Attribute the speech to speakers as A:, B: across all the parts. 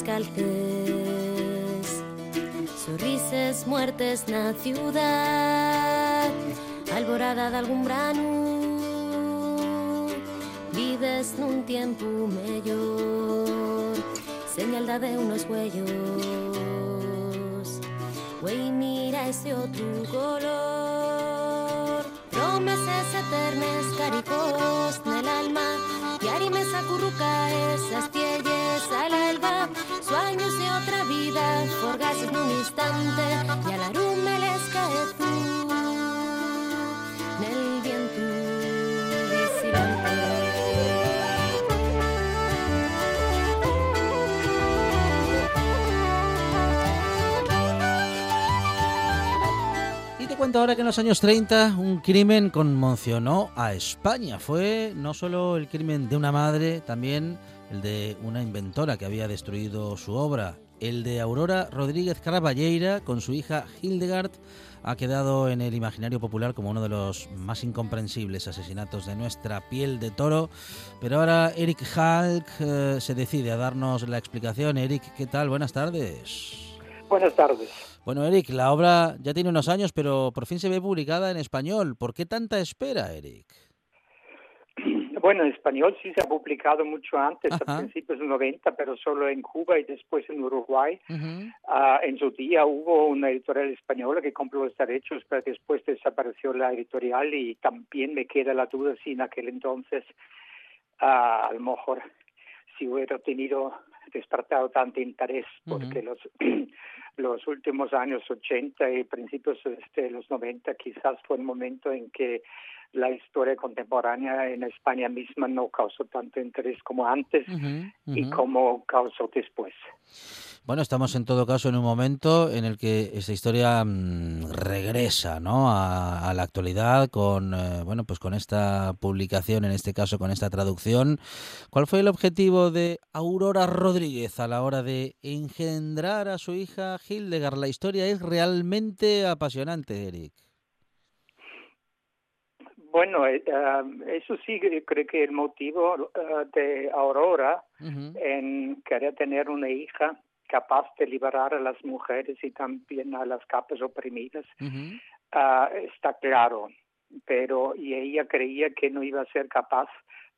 A: Descalces. Sorrises muertes na ciudad alborada de algún brano. Vives nun tiempo mellor señal da de unos huellos. Güey, mira ese otro color. Promesas eternas, caricos un instante. Y a la les cae tú. Viento
B: cuento ahora que en los años 30 un crimen conmocionó a España. Fue no solo el crimen de una madre, también el de una inventora que había destruido su obra. El de Aurora Rodríguez Caraballeira con su hija Hildegard ha quedado en el imaginario popular como uno de los más incomprensibles asesinatos de nuestra piel de toro. Pero ahora Eric Halk eh, se decide a darnos la explicación. Eric, ¿qué tal? Buenas tardes.
C: Buenas tardes.
B: Bueno, Eric, la obra ya tiene unos años, pero por fin se ve publicada en español. ¿Por qué tanta espera, Eric?
C: Bueno, en español sí se ha publicado mucho antes,
B: Ajá.
C: a principios de los 90, pero solo en Cuba y después en Uruguay. Ah, en su día hubo una editorial española que compró los derechos, pero después desapareció la editorial y también me queda la duda si en aquel entonces ah, a lo mejor si hubiera tenido despertado tanto interés, porque los los últimos años 80 y principios este, de los 90 quizás fue el momento en que la historia contemporánea en España misma no causó tanto interés como antes y como causó después.
B: Bueno, estamos en todo caso en un momento en el que esta historia mm, regresa, ¿no? A, a la actualidad con, eh, bueno, pues con esta publicación, en este caso con esta traducción. ¿Cuál fue el objetivo de Aurora Rodríguez a la hora de engendrar a su hija Hildegard? La historia es realmente apasionante, Eric.
C: Bueno, eh, ah, eso sí, que creo que el motivo ah, de Aurora en querer tener una hija capaz de liberar a las mujeres y también a las capas oprimidas ah, está claro, pero y ella creía que no iba a ser capaz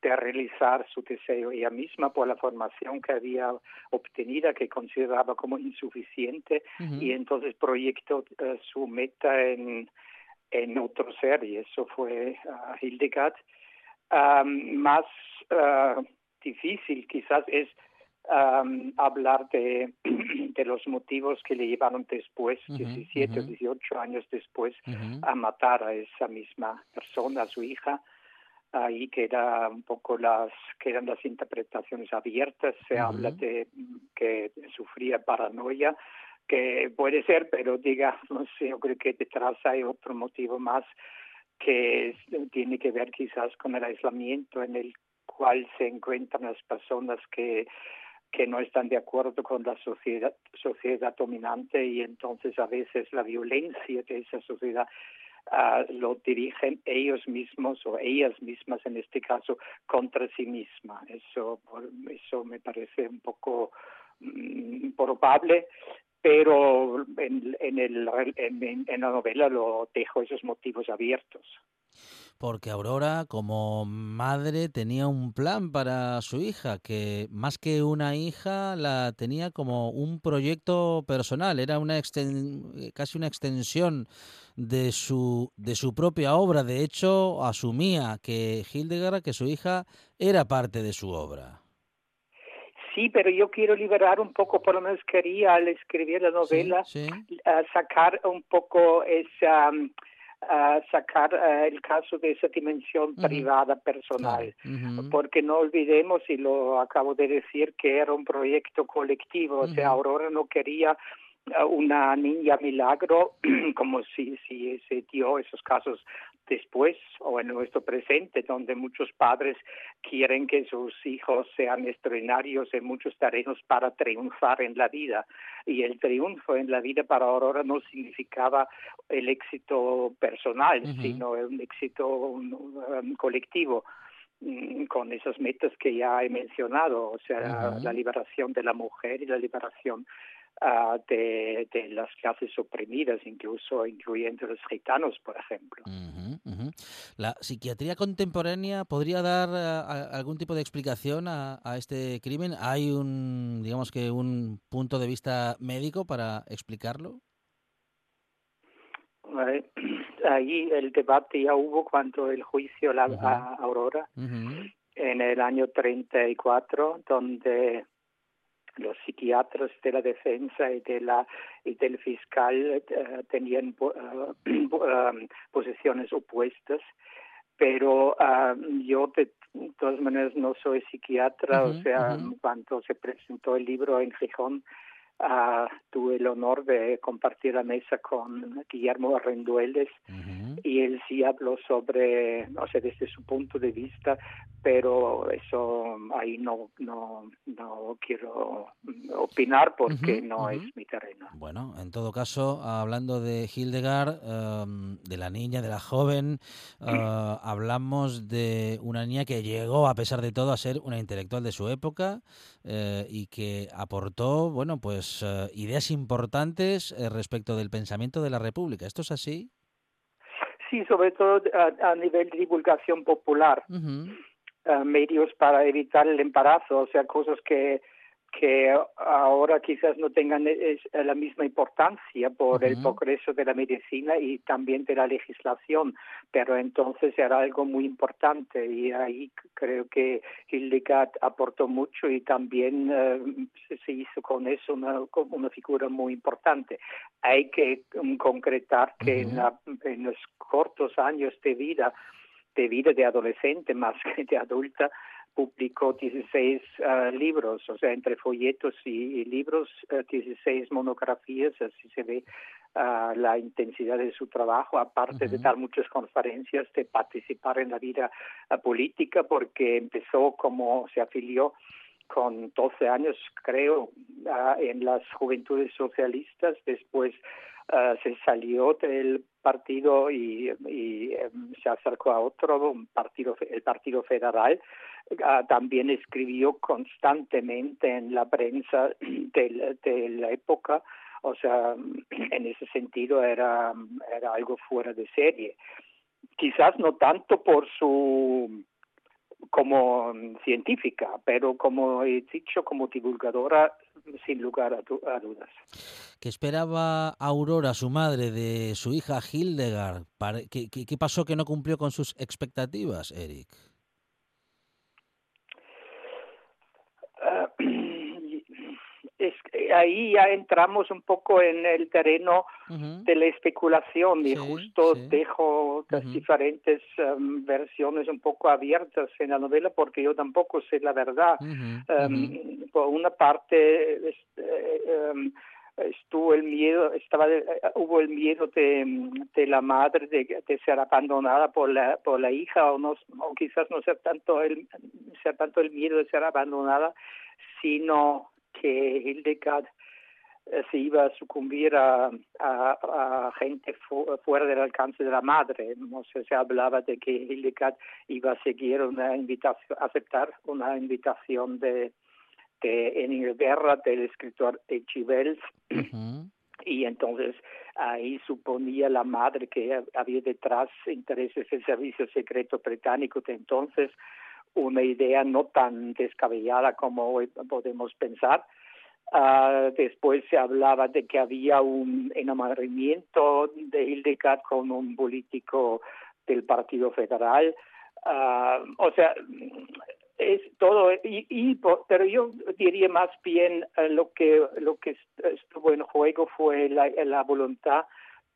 C: de realizar su deseo. Ella misma por la formación que había obtenida que consideraba como insuficiente y entonces proyectó eh, su meta en, en otro ser y eso fue ah, Hildegard. Más ah, difícil quizás es am, hablar de, de los motivos que le llevaron después,
B: Ujú,
C: 17 o
B: ujú.
C: 18 años después, a matar a esa misma persona, a su hija. Ahí queda un poco las quedan las interpretaciones abiertas. Se habla de que sufría paranoia, que puede ser, pero diga, no sé, yo creo que detrás hay otro motivo más que tiene que ver quizás con el aislamiento en el cual se encuentran las personas que que no están de acuerdo con la sociedad sociedad dominante y entonces a veces la violencia de esa sociedad ah, lo dirigen ellos mismos o ellas mismas en este caso contra sí misma. Eso eso me parece un poco mm, probable pero en, el, en la novela lo dejo esos motivos abiertos.
B: Porque Aurora, como madre, tenía un plan para su hija, que más que una hija, la tenía como un proyecto personal, era una exten- casi una extensión de su, de su propia obra. De hecho, asumía que Hildegard, que su hija, era parte de su obra.
C: Sí, pero yo quiero liberar un poco, por lo menos quería al escribir la novela sacar un poco esa sacar el caso de esa dimensión privada personal, porque no olvidemos, y lo acabo de decir, que era un proyecto colectivo, o sea, Aurora no quería una niña milagro, como si, si se dio esos casos después o en nuestro presente, donde muchos padres quieren que sus hijos sean extraordinarios en muchos terrenos para triunfar en la vida. Y el triunfo en la vida para Aurora no significaba el éxito personal, sino un éxito colectivo mm, con esas metas que ya he mencionado, o sea, la liberación de la mujer y la liberación de, las clases oprimidas, incluso incluyendo los gitanos, por ejemplo.
B: ¿La psiquiatría contemporánea podría dar eh, algún tipo de explicación a, este crimen? ¿Hay un, digamos que, un punto de vista médico para explicarlo?
C: Ahí el debate ya hubo cuando el juicio la, a Aurora en el año 34, donde los psiquiatras de la defensa y de la y del fiscal eh, tenían uh, posiciones opuestas. Pero yo de todas maneras no soy psiquiatra o sea cuando se presentó el libro en Gijón Uh, tuve el honor de compartir la mesa con Guillermo Rendueles y él sí habló sobre, o sea, desde su punto de vista, pero eso ahí no no no quiero opinar porque no es mi terreno.
B: Bueno, en todo caso, hablando de Hildegard, em, de la niña, de la joven, eh, hablamos de una niña que llegó, a pesar de todo, a ser una intelectual de su época eh, y que aportó, bueno, pues eh, ideas importantes eh, respecto del pensamiento de la República. ¿Esto es así?
C: Sí, sobre todo a, nivel de divulgación popular. Eh, medios para evitar el embarazo, o sea, cosas que que ahora quizás no tengan la misma importancia por el progreso de la medicina y también de la legislación, pero entonces era algo muy importante y ahí creo que Hildegard aportó mucho y también eh, se hizo con eso una, una figura muy importante. Hay que concretar que en, en los cortos años de vida, de vida de adolescente más que de adulta, publicó 16 ah, libros, o sea, entre folletos y, libros, 16 eh, monografías, así se ve ah, la intensidad de su trabajo, aparte de dar muchas conferencias, de participar en la vida ah, política, porque empezó como se afilió con 12 años, creo, en las juventudes socialistas, después se salió del partido y, em, se acercó a otro, un partido, el Partido Federal, Ah, también escribió constantemente en la prensa de, la época, o sea, en ese sentido era, era algo fuera de serie. Quizás no tanto por su como científica, pero como he dicho, como divulgadora, sin lugar a, dudas.
B: ¿Qué esperaba Aurora, su madre, de su hija Hildegard? ¿Qué, qué pasó que no cumplió con sus expectativas, Eric?
C: es, ahí ya entramos un poco en el terreno de la especulación y justo dejo las diferentes um, versiones un poco abiertas en la novela porque yo tampoco sé la verdad. Um, por una parte, este, um, estuvo el miedo, estaba hubo el miedo de, de la madre de, de, ser abandonada por la por la hija o no o quizás no ser tanto el ser tanto el miedo de ser abandonada, sino que Hildegard eh, se iba a sucumbir a, a, gente fuera del alcance de la madre. No sé, se hablaba de que Hildegard iba a seguir una invitación, aceptar una invitación de, de en Inglaterra del escritor H. Wells. Y entonces ahí suponía la madre que había detrás intereses del servicio secreto británico de entonces una idea no tan descabellada como hoy podemos pensar. Uh, después se hablaba de que había un enamoramiento de Hildegard con un político del Partido Federal. Uh, o sea, es todo y, y pero yo diría más bien eh, lo que lo que estuvo en juego fue la, la voluntad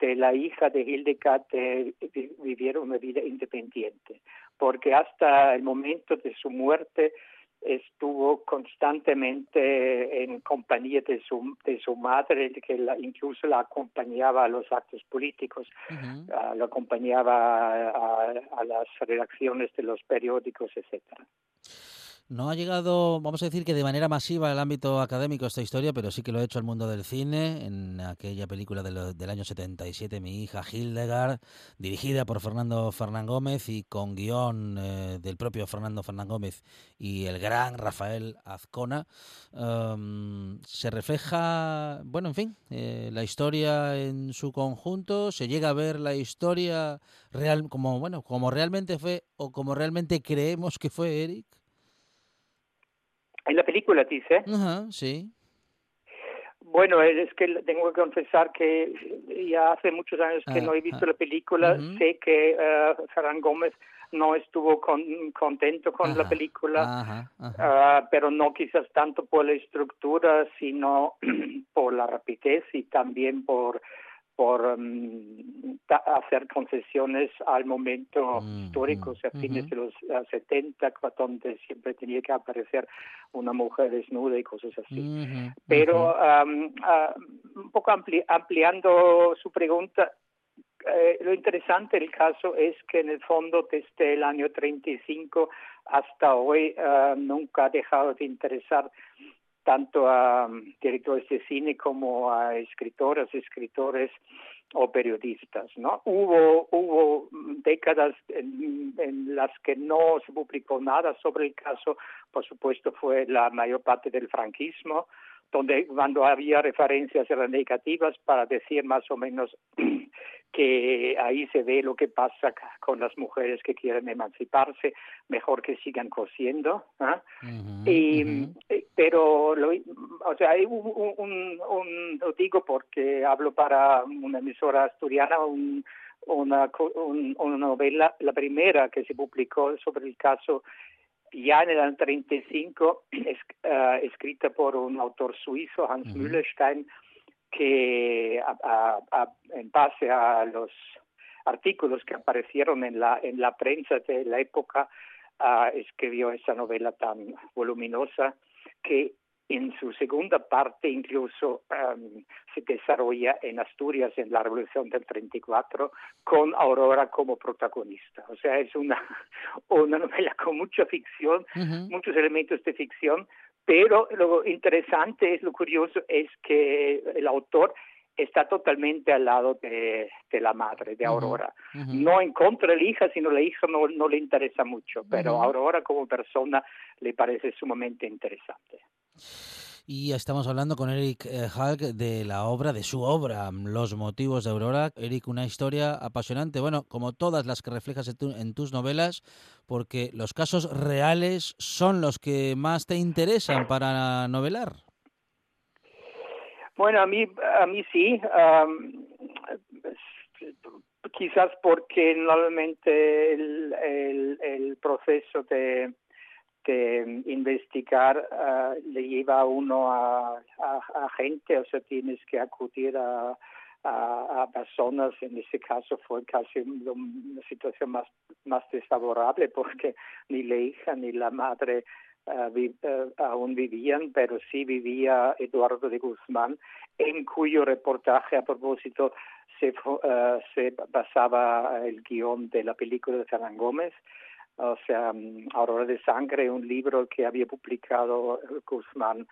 C: de la hija de Hildegard de, vivir una vida independiente, porque hasta el momento de su muerte estuvo constantemente en compañía de su, de su madre, que la, incluso la acompañaba a los actos políticos, uh la acompañaba a, a, las redacciones de los periódicos, etcétera.
B: No ha llegado, vamos a decir que de manera masiva al ámbito académico esta historia, pero sí que lo ha hecho al mundo del cine en aquella película del año 77, Mi hija Hildegard, dirigida por Fernando Fernán Gómez y con guion eh, del propio Fernando Fernán Gómez y el gran Rafael Azcona. Um, se refleja, bueno, en fin, eh, la historia en su conjunto, se llega a ver la historia real como, bueno, como realmente fue o como realmente creemos que fue Eric.
C: En la película, dice.
B: Ajá, sí.
C: Bueno, es que tengo que confesar que ya hace muchos años que no he visto ah, la película. Sé que uh, Ferran Gómez no estuvo con, contento con la película, uh, pero no quizás tanto por la estructura, sino por la rapidez y también por por um, hacer concesiones al momento mm, histórico, mm, a fines de los 70, donde siempre tenía que aparecer una mujer desnuda y cosas así. Pero um, uh, un poco ampliando su pregunta, eh, lo interesante del caso es que en el fondo desde el año 35 hasta hoy uh, nunca ha dejado de interesar tanto a directores de cine como a escritoras, escritores o periodistas, ¿no? Hubo hubo décadas en, en, las que no se publicó nada sobre el caso, por supuesto fue la mayor parte del franquismo, donde cuando había referencias eran negativas para decir más o menos que ahí se ve lo que pasa con las mujeres que quieren emanciparse, mejor que sigan cosiendo. ¿ah? y, eh, Pero, lo, o sea, hay un, un, lo digo porque hablo para una emisora asturiana, un, una, una novela, la primera que se publicó sobre el caso ya en el año 35, es, uh, escrita por un autor suizo, Hans uh Mühlestein, que a, a, en base a los artículos que aparecieron en la, en la prensa de la época, uh, escribió esa novela tan voluminosa que en su segunda parte incluso um, se desarrolla en Asturias en la Revolución del 34 con Aurora como protagonista. O sea, es una, una novela con mucha ficción, muchos elementos de ficción, pero lo interesante es, lo curioso es que el autor está totalmente al lado de, de la madre, de Aurora. No en contra de la hija, sino la hija no, no le interesa mucho, pero Aurora como persona le parece sumamente interesante.
B: Y estamos hablando con Eric eh, Hulk de la obra, de su obra, Los motivos de Aurora. Eric, una historia apasionante, bueno, como todas las que reflejas en, tus novelas, porque los casos reales son los que más te interesan para novelar.
C: Bueno, a mí, a mí sí. quizás porque normalmente el proceso de que investigar uh, le lleva a uno a, gente, o sea, tienes que acudir a, personas, en ese caso fue casi una situación más, más desfavorable porque ni la hija ni la madre uh, aún vivían, pero sí vivía Eduardo de Guzmán, en cuyo reportaje a propósito se, se basaba el guion de la película de Fernán Gómez o sea, Aurora de Sangre, un libro que había publicado Guzmán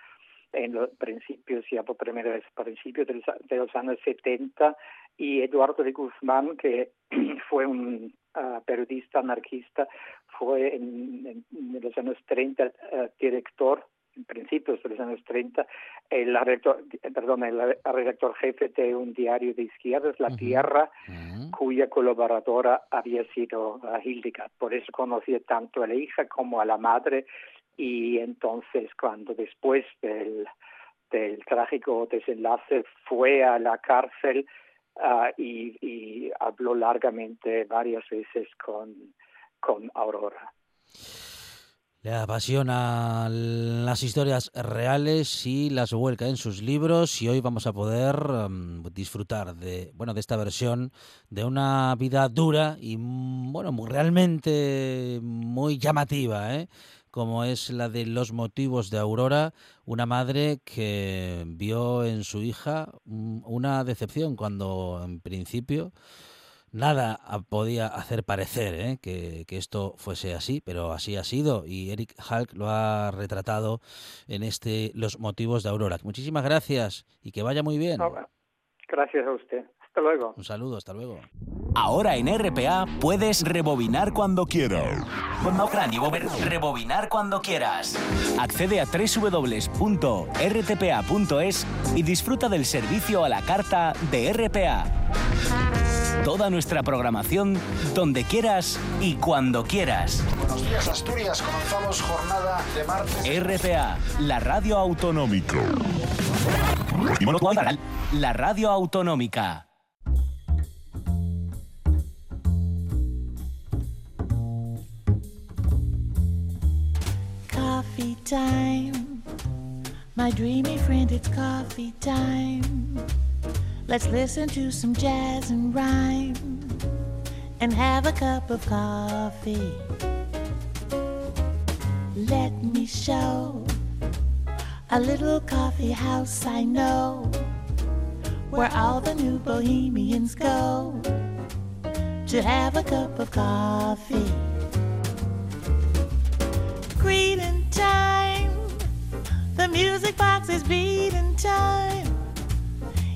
C: en los principios, ya por primera vez, principios de los, años 70, y Eduardo de Guzmán, que fue un uh, periodista anarquista, fue en, en, los años 30 uh, director en principios de los años 30, el redactor, perdón, el redactor jefe de un diario de izquierdas, La Tierra, cuya colaboradora había sido Hildegard. Por eso conocía tanto a la hija como a la madre y entonces cuando después del, del trágico desenlace fue a la cárcel uh, y, y habló largamente varias veces con, con Aurora.
B: Le apasiona las historias reales y las vuelca en sus libros y hoy vamos a poder um, disfrutar de bueno de esta versión de una vida dura y mm, bueno realmente muy llamativa, ¿eh? como es la de los motivos de Aurora, una madre que vio en su hija mm, una decepción cuando en principio nada podía hacer parecer ¿eh? que, esto fuese así, pero así ha sido y Eric Hulk lo ha retratado en este Los motivos de Aurora. Muchísimas gracias y que vaya muy bien.
C: Gracias a usted. Hasta luego.
B: Un saludo, hasta luego.
D: Ahora en RPA puedes rebobinar cuando quieras. Rebobinar cuando quieras. Accede a www.rtpa.es y disfruta del servicio a la carta de RPA. Toda nuestra programación donde quieras y cuando quieras.
E: Buenos días Asturias, comenzamos jornada de martes.
D: RPA, la radio autonómica. La radio autonómica.
F: Coffee time. My dreamy friend, it's coffee time. Let's listen to some jazz and rhyme and have a cup of coffee. Let me show a little coffee house I know where all the new bohemians go to have a cup of coffee. Greeting time, the music box is beating time.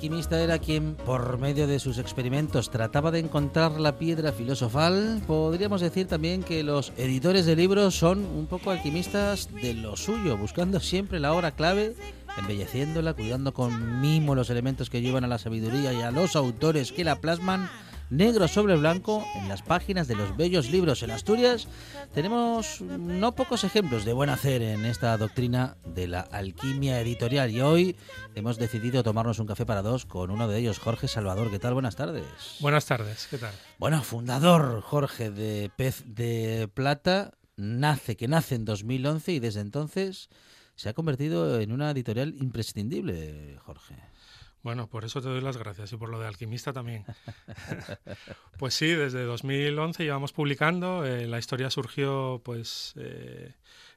B: Alquimista era quien, por medio de sus experimentos, trataba de encontrar la piedra filosofal, podríamos decir también que los editores de libros son un poco alquimistas de lo suyo, buscando siempre la hora clave, embelleciéndola, cuidando con mimo los elementos que llevan a la sabiduría y a los autores que la plasman negro sobre blanco en las páginas de los bellos libros en Asturias, tenemos no pocos ejemplos de buen hacer en esta doctrina de la alquimia editorial y hoy hemos decidido tomarnos un café para dos con uno de ellos, Jorge Salvador. ¿Qué tal? Buenas tardes.
G: Buenas tardes, ¿qué tal?
B: Bueno, fundador Jorge de Pez de Plata, nace, que nace en 2011 y desde entonces se ha convertido en una editorial imprescindible, Jorge.
G: Bueno, por eso te doy las gracias y por lo de alquimista también. pues sí, desde 2011 llevamos publicando. Eh, la historia surgió, pues, eh,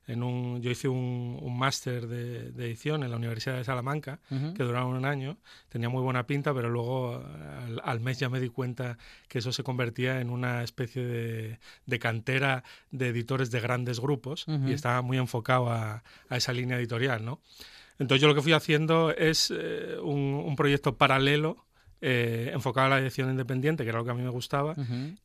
G: en un, yo hice un, máster de, edición en la Universidad de Salamanca que duraba un año. Tenía muy buena pinta, pero luego al, mes ya me di cuenta que eso se convertía en una especie de, cantera de editores de grandes grupos y estaba muy enfocado a, a esa línea editorial, ¿no? Entonces yo lo que fui haciendo es eh, un, proyecto paralelo eh, enfocado a la edición independiente, que era lo que a mí me gustaba,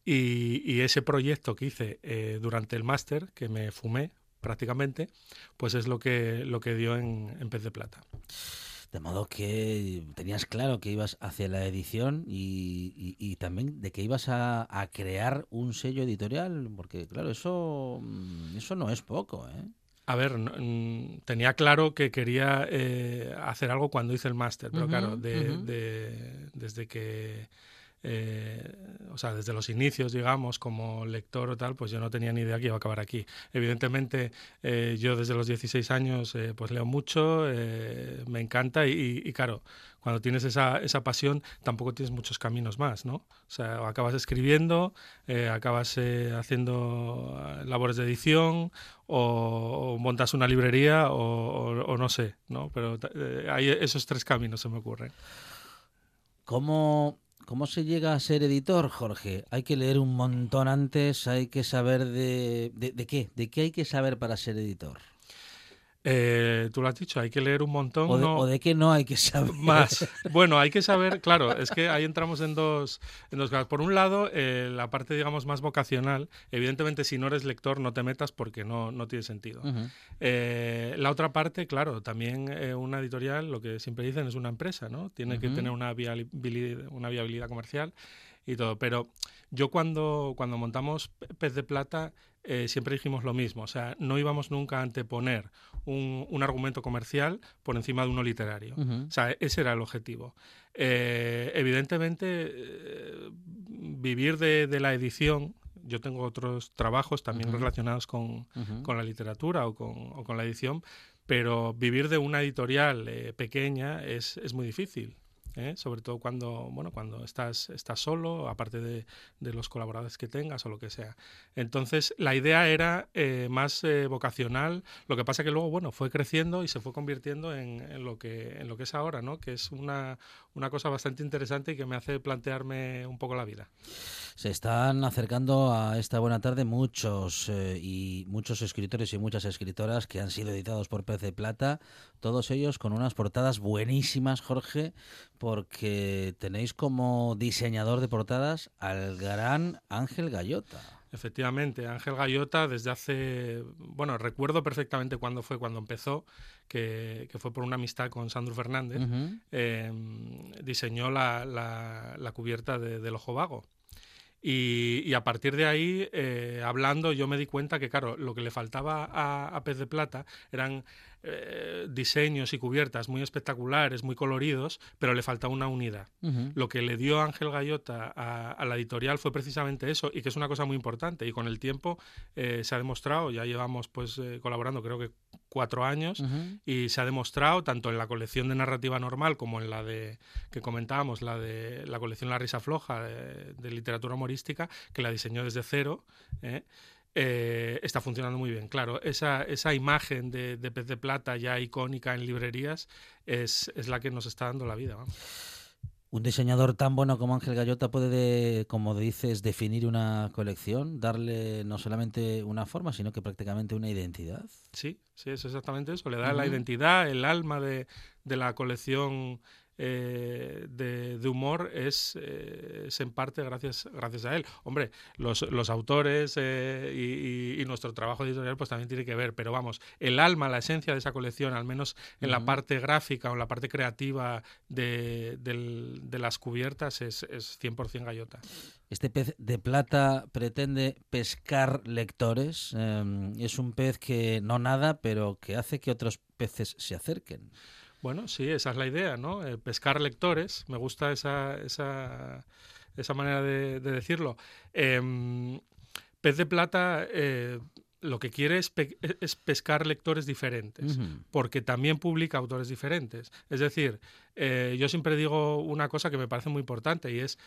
G: y, ese proyecto que hice eh, durante el máster, que me fumé prácticamente, pues es lo que, lo que dio en, en Pez de Plata.
B: De modo que tenías claro que ibas hacia la edición y, también de que ibas a, a, crear un sello editorial, porque claro, eso, mm, eso no es poco, ¿eh?
G: A ver, tenía claro que quería eh, hacer algo cuando hice el máster, pero claro, desde que eh, o sea, desde los inicios, digamos, como lector o tal, pues yo no tenía ni idea que iba a acabar aquí. Evidentemente, eh, yo desde los 16 años, eh, pues leo mucho, me encanta y, claro, cuando tienes esa, esa, pasión, tampoco tienes muchos caminos más, ¿no? O sea, acabas escribiendo, acabas haciendo labores de edición o, montas una librería o, no sé, ¿no? Pero hay esos tres caminos se me ocurren.
B: ¿Cómo ¿Cómo se llega a ser editor, Jorge? Hay que leer un montón antes, hay que saber de, de, qué, de qué hay que saber para ser editor.
G: Eh, tú lo has dicho, hay que leer un montón.
B: O de,
G: no-
B: o de qué no hay que saber.
G: más. Bueno, hay que saber, claro, es que ahí entramos en dos, en dos casos. Por un lado, eh, la parte, digamos, más vocacional. Evidentemente, si no eres lector, no te metas porque no, no tiene sentido. Eh, la otra parte, claro, también una editorial, lo que siempre dicen, es una empresa, ¿no? Tiene que tener una viabilidad, una viabilidad comercial y todo. Pero yo cuando, cuando montamos Pe- Pez de Plata, eh, siempre dijimos lo mismo. O sea, no íbamos nunca a anteponer un, un argumento comercial por encima de uno literario. O sea, ese era el objetivo. Eh, evidentemente, eh, vivir de, de la edición, yo tengo otros trabajos también relacionados con, con la literatura o con, o con la edición, pero vivir de una editorial eh, pequeña es, es muy difícil. ¿Eh? Sobre todo cuando, bueno, cuando estás, estás solo, aparte de, de los colaboradores que tengas o lo que sea. Entonces, la idea era eh, más eh, vocacional, lo que pasa que luego, bueno, fue creciendo y se fue convirtiendo en, en lo, que, en lo que es ahora, ¿no? Que es una, una cosa bastante interesante y que me hace plantearme un poco la vida.
B: Se están acercando a esta buena tarde muchos y muchos escritores y muchas escritoras que han sido editados por de Plata, todos ellos con unas portadas buenísimas, Jorge, porque tenéis como diseñador de portadas al gran Ángel Gallota.
G: Efectivamente, Ángel Gallota desde hace, bueno, recuerdo perfectamente cuándo fue, cuando empezó, que, que fue por una amistad con Sandro Fernández, eh, diseñó la, la- la cubierta de- del Ojo Vago. Y, y a partir de ahí, eh, hablando, yo me di cuenta que, claro, lo que le faltaba a, a Pez de Plata eran eh, diseños y cubiertas muy espectaculares, muy coloridos, pero le faltaba una unidad. Lo que le dio Ángel Gallota a, a la editorial fue precisamente eso, y que es una cosa muy importante. Y con el tiempo eh, se ha demostrado, ya llevamos pues eh, colaborando creo que cuatro años, y se ha demostrado, tanto en la colección de narrativa normal como en la de que comentábamos, la de la colección La Risa Floja de, de literatura humorística, que la diseñó desde cero. ¿Eh? está funcionando muy bien. Claro, esa, esa imagen de, de pez de plata ya icónica en librerías es, es la que nos está dando la vida.
B: Un diseñador tan bueno como Ángel Gallota puede, de- como dices, definir una colección, darle no solamente una forma, sino que prácticamente una identidad.
G: Sí, sí, es exactamente eso. Le da la
B: Ujú.
G: identidad, el alma de, de la colección eh, de, de humor es, eh, es en parte gracias, gracias a él. Hombre, los, los autores eh, y, y- y nuestro trabajo editorial pues también tiene que ver, pero vamos, el alma, la esencia de esa colección, al menos en la parte gráfica o en la parte creativa de, las cubiertas, es, es 100% gallota.
B: Este pez de plata pretende pescar lectores. es un pez que no nada, pero que hace que otros peces se acerquen.
G: Bueno, sí, esa es la idea, ¿no? Eh, pescar lectores, me gusta esa, esa, esa manera de, de decirlo. Em, Pez de Plata eh, lo que quiere es, pe- es pescar lectores diferentes porque también publica autores diferentes. Es decir, eh, yo siempre digo una cosa que me parece muy importante y es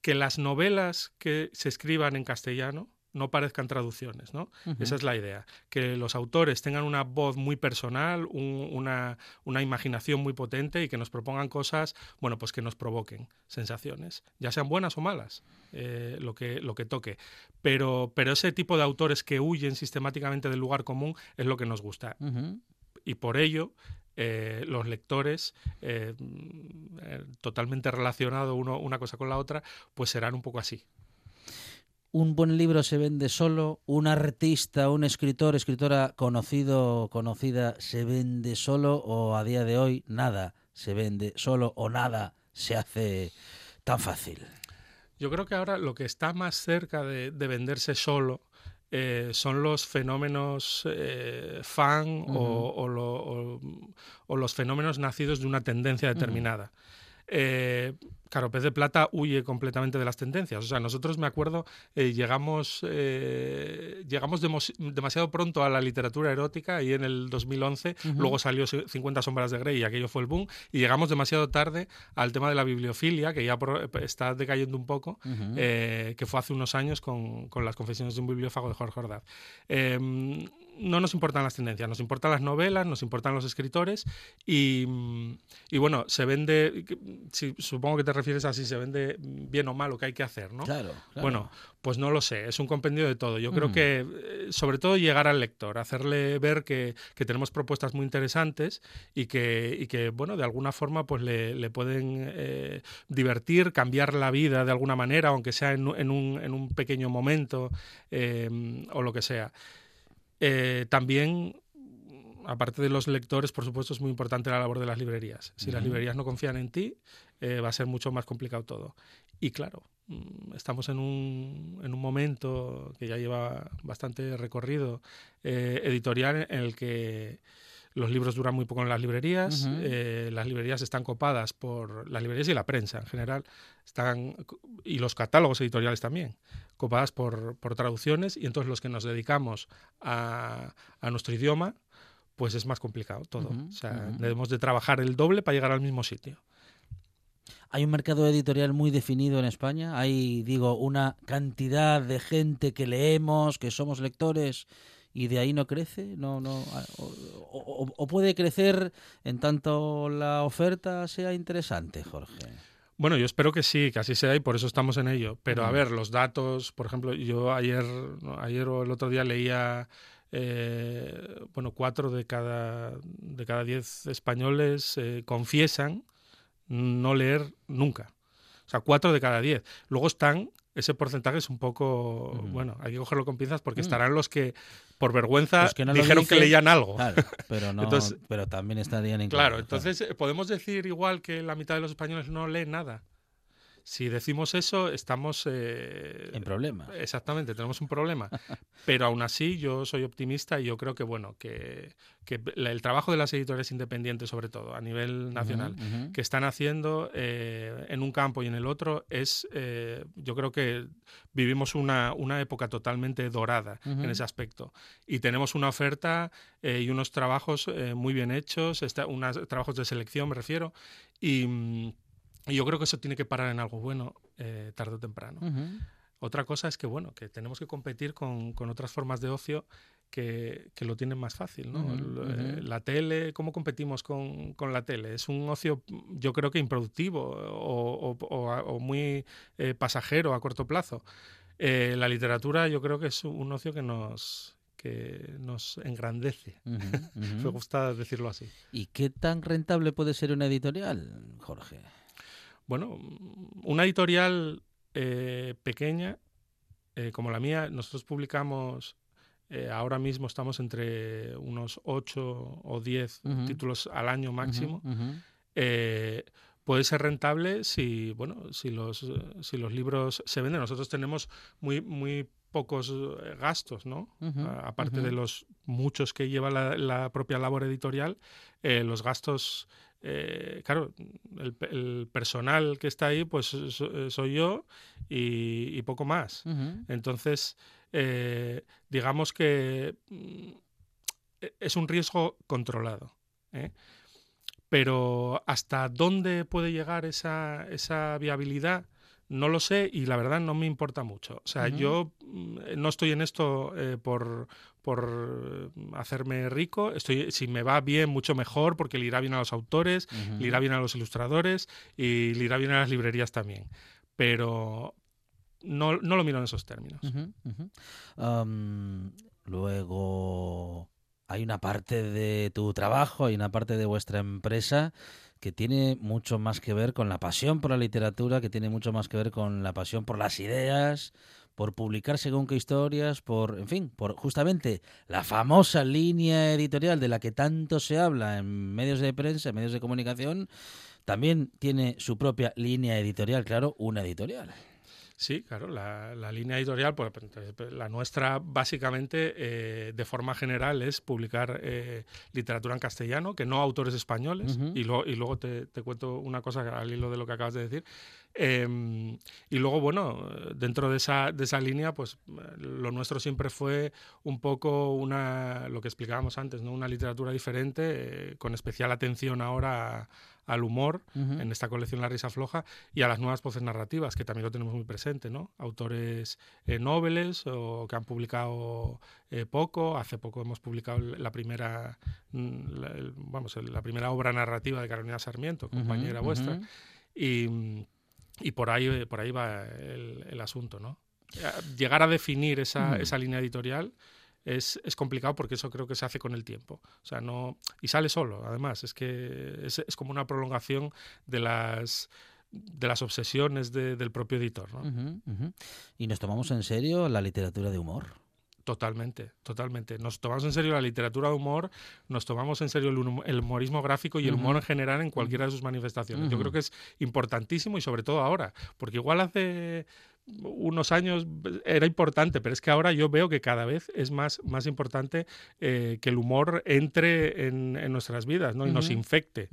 G: que las novelas que se escriban en castellano no parezcan traducciones, ¿no? Esa es la idea, que los autores tengan una voz muy personal, un- una, una imaginación muy potente y que nos propongan cosas, bueno, pues que nos provoquen sensaciones, ya sean buenas o malas, eh, lo, que, lo que toque. Pero, pero ese tipo de autores que huyen sistemáticamente del lugar común es lo que nos gusta y por ello eh, los lectores, eh, mm, eh, totalmente relacionado uno, una cosa con la otra, pues serán un poco así.
B: Un buen libro se vende solo, un artista, un escritor, escritora conocido, conocida, se vende solo o a día de hoy nada se vende solo o nada se hace tan fácil.
G: Yo creo que ahora lo que está más cerca de, de venderse solo eh, son los fenómenos eh, fan o- o, lo- o- o los fenómenos nacidos de una tendencia determinada. Eh, claro, Pez de Plata huye completamente de las tendencias. O sea, nosotros me acuerdo, eh, llegamos, eh, llegamos demos- demasiado pronto a la literatura erótica y en el 2011
B: Ujú.
G: luego salió 50 sombras de Grey y aquello fue el boom y llegamos demasiado tarde al tema de la bibliofilia que ya por- está decayendo un poco eh, que fue hace unos años con, con las confesiones de un bibliófago de Jorge Ordaz. No nos importan las tendencias, nos importan las novelas, nos importan los escritores y, y bueno, se vende, si, supongo que te refieres a si se vende bien o mal lo que hay que hacer, ¿no?
B: Claro, claro.
G: Bueno, pues no lo sé, es un compendio de todo. Yo creo que, eh, sobre todo, llegar al lector, hacerle ver que, que tenemos propuestas muy interesantes y que, y que bueno, de alguna forma, pues le, le pueden eh, divertir, cambiar la vida de alguna manera, aunque sea en, en, un, en un, pequeño momento eh, o lo que sea. Eh, también aparte de los lectores, por supuesto, es muy importante la labor de las librerías. Si uh -huh. las librerías no confían en ti, eh, va a ser mucho más complicado todo. Y claro, mm, estamos en un, en un momento que ya lleva bastante recorrido eh, editorial en el que los libros duran muy poco en las librerías, uh -huh. eh, las librerías están copadas por las librerías y la prensa en general, están y los catálogos editoriales también, copadas por, por traducciones y entonces los que nos dedicamos a, a nuestro idioma, pues es más complicado todo. Uh -huh, o sea, uh -huh. debemos de trabajar el doble para llegar al mismo sitio.
B: ¿Hay un mercado editorial muy definido en España? ¿Hay, digo, una cantidad de gente que leemos, que somos lectores y de ahí no crece? no no o, o, o puede crecer en tanto la oferta sea interesante, Jorge?
G: Bueno, yo espero que sí, que así sea y por eso estamos en ello. Pero a ver, los datos, por ejemplo, yo ayer, ayer o el otro día leía eh, bueno, cuatro de cada, de cada diez españoles eh, confiesan no leer nunca. O sea, cuatro de cada diez. Luego están, ese porcentaje es un poco, uh -huh. bueno, hay que cogerlo con pinzas porque uh -huh. estarán los que por vergüenza que no dijeron dicen, que leían algo.
B: Claro, pero, no, entonces, pero también estarían en
G: Claro, entonces claro. podemos decir igual que la mitad de los españoles no leen nada. Si decimos eso, estamos... Eh,
B: en problema.
G: Exactamente, tenemos un problema. Pero aún así, yo soy optimista y yo creo que, bueno, que, que el trabajo de las editoriales independientes, sobre todo, a nivel nacional, uh -huh, uh -huh. que están haciendo eh, en un campo y en el otro, es... Eh, yo creo que vivimos una, una época totalmente dorada uh -huh. en ese aspecto. Y tenemos una oferta eh, y unos trabajos muy bien hechos, está, unos trabajos de selección, me refiero, y y yo creo que eso tiene que parar en algo bueno eh, tarde o temprano. Uh -huh. Otra cosa es que, bueno, que tenemos que competir con, con otras formas de ocio que, que, lo tienen más fácil, ¿no? Uh -huh, -huh. La tele, ¿cómo competimos con, con, la tele? Es un ocio, yo creo que improductivo o, o, o, o muy eh, pasajero a corto plazo. Eh, la literatura yo creo que es un ocio que nos, que nos engrandece. Uh -huh, uh -huh. Me gusta decirlo así.
B: ¿Y qué tan rentable puede ser una editorial, Jorge?
G: Bueno, una editorial eh, pequeña eh, como la mía, nosotros publicamos, eh, ahora mismo estamos entre unos 8 o 10 uh -huh. títulos al año máximo. Uh -huh. puede ser rentable si, bueno, si los, si los libros se venden. Nosotros tenemos muy, muy pocos gastos, ¿no? Uh -huh, Aparte uh -huh. de los muchos que lleva la, la propia labor editorial, eh, los gastos eh, claro, el, el, personal que está ahí, pues so, soy yo y, y poco más. Uh -huh. Entonces, eh, digamos que mm, es un riesgo controlado. ¿eh? Pero hasta dónde puede llegar esa, esa viabilidad, no lo sé y la verdad no me importa mucho. O sea, uh -huh. yo mm, no estoy en esto eh, por, por hacerme rico. Estoy, si me va bien, mucho mejor, porque le irá bien a los autores, uh -huh. le irá bien a los ilustradores y le irá bien a las librerías también. Pero no, no lo miro en esos términos.
B: Uh -huh. um, luego hay una parte de tu trabajo, hay una parte de vuestra empresa que tiene mucho más que ver con la pasión por la literatura, que tiene mucho más que ver con la pasión por las ideas, por publicar según qué historias, por, en fin, por justamente la famosa línea editorial de la que tanto se habla en medios de prensa, en medios de comunicación, también tiene su propia línea editorial, claro, una editorial.
G: Sí, claro, la, la, línea editorial, pues, la nuestra básicamente, eh, de forma general, es publicar eh, literatura en castellano, que no autores españoles, uh -huh. y, lo, y, luego te, te, cuento una cosa al hilo de lo que acabas de decir. Eh, y luego, bueno, dentro de esa, de esa línea, pues lo nuestro siempre fue un poco una, lo que explicábamos antes, ¿no? una literatura diferente, eh, con especial atención ahora a, al humor en esta colección La risa floja y a las nuevas voces narrativas, que también lo tenemos muy presente, ¿no? Autores eh, noveles o que han publicado eh, poco. Hace poco hemos publicado la primera, mm, la, vamos, la primera obra narrativa de Carolina Sarmiento, compañera vuestra. Y, y, por, ahí, por ahí va el, el asunto, ¿no? Llegar a definir esa, esa línea editorial es, es, complicado porque eso creo que se hace con el tiempo. O sea, no. Y sale solo, además. Es que es, es como una prolongación de las de las obsesiones de, del propio editor. ¿no?
B: ¿Y nos tomamos en serio la literatura de humor?
G: Totalmente, totalmente. Nos tomamos en serio la literatura de humor, nos tomamos en serio el, humorismo gráfico y el humor en general en cualquiera de sus manifestaciones. Yo creo que es importantísimo y sobre todo ahora, porque igual hace unos años era importante, pero es que ahora yo veo que cada vez es más, más importante eh, que el humor entre en, nuestras vidas ¿no? y nos infecte.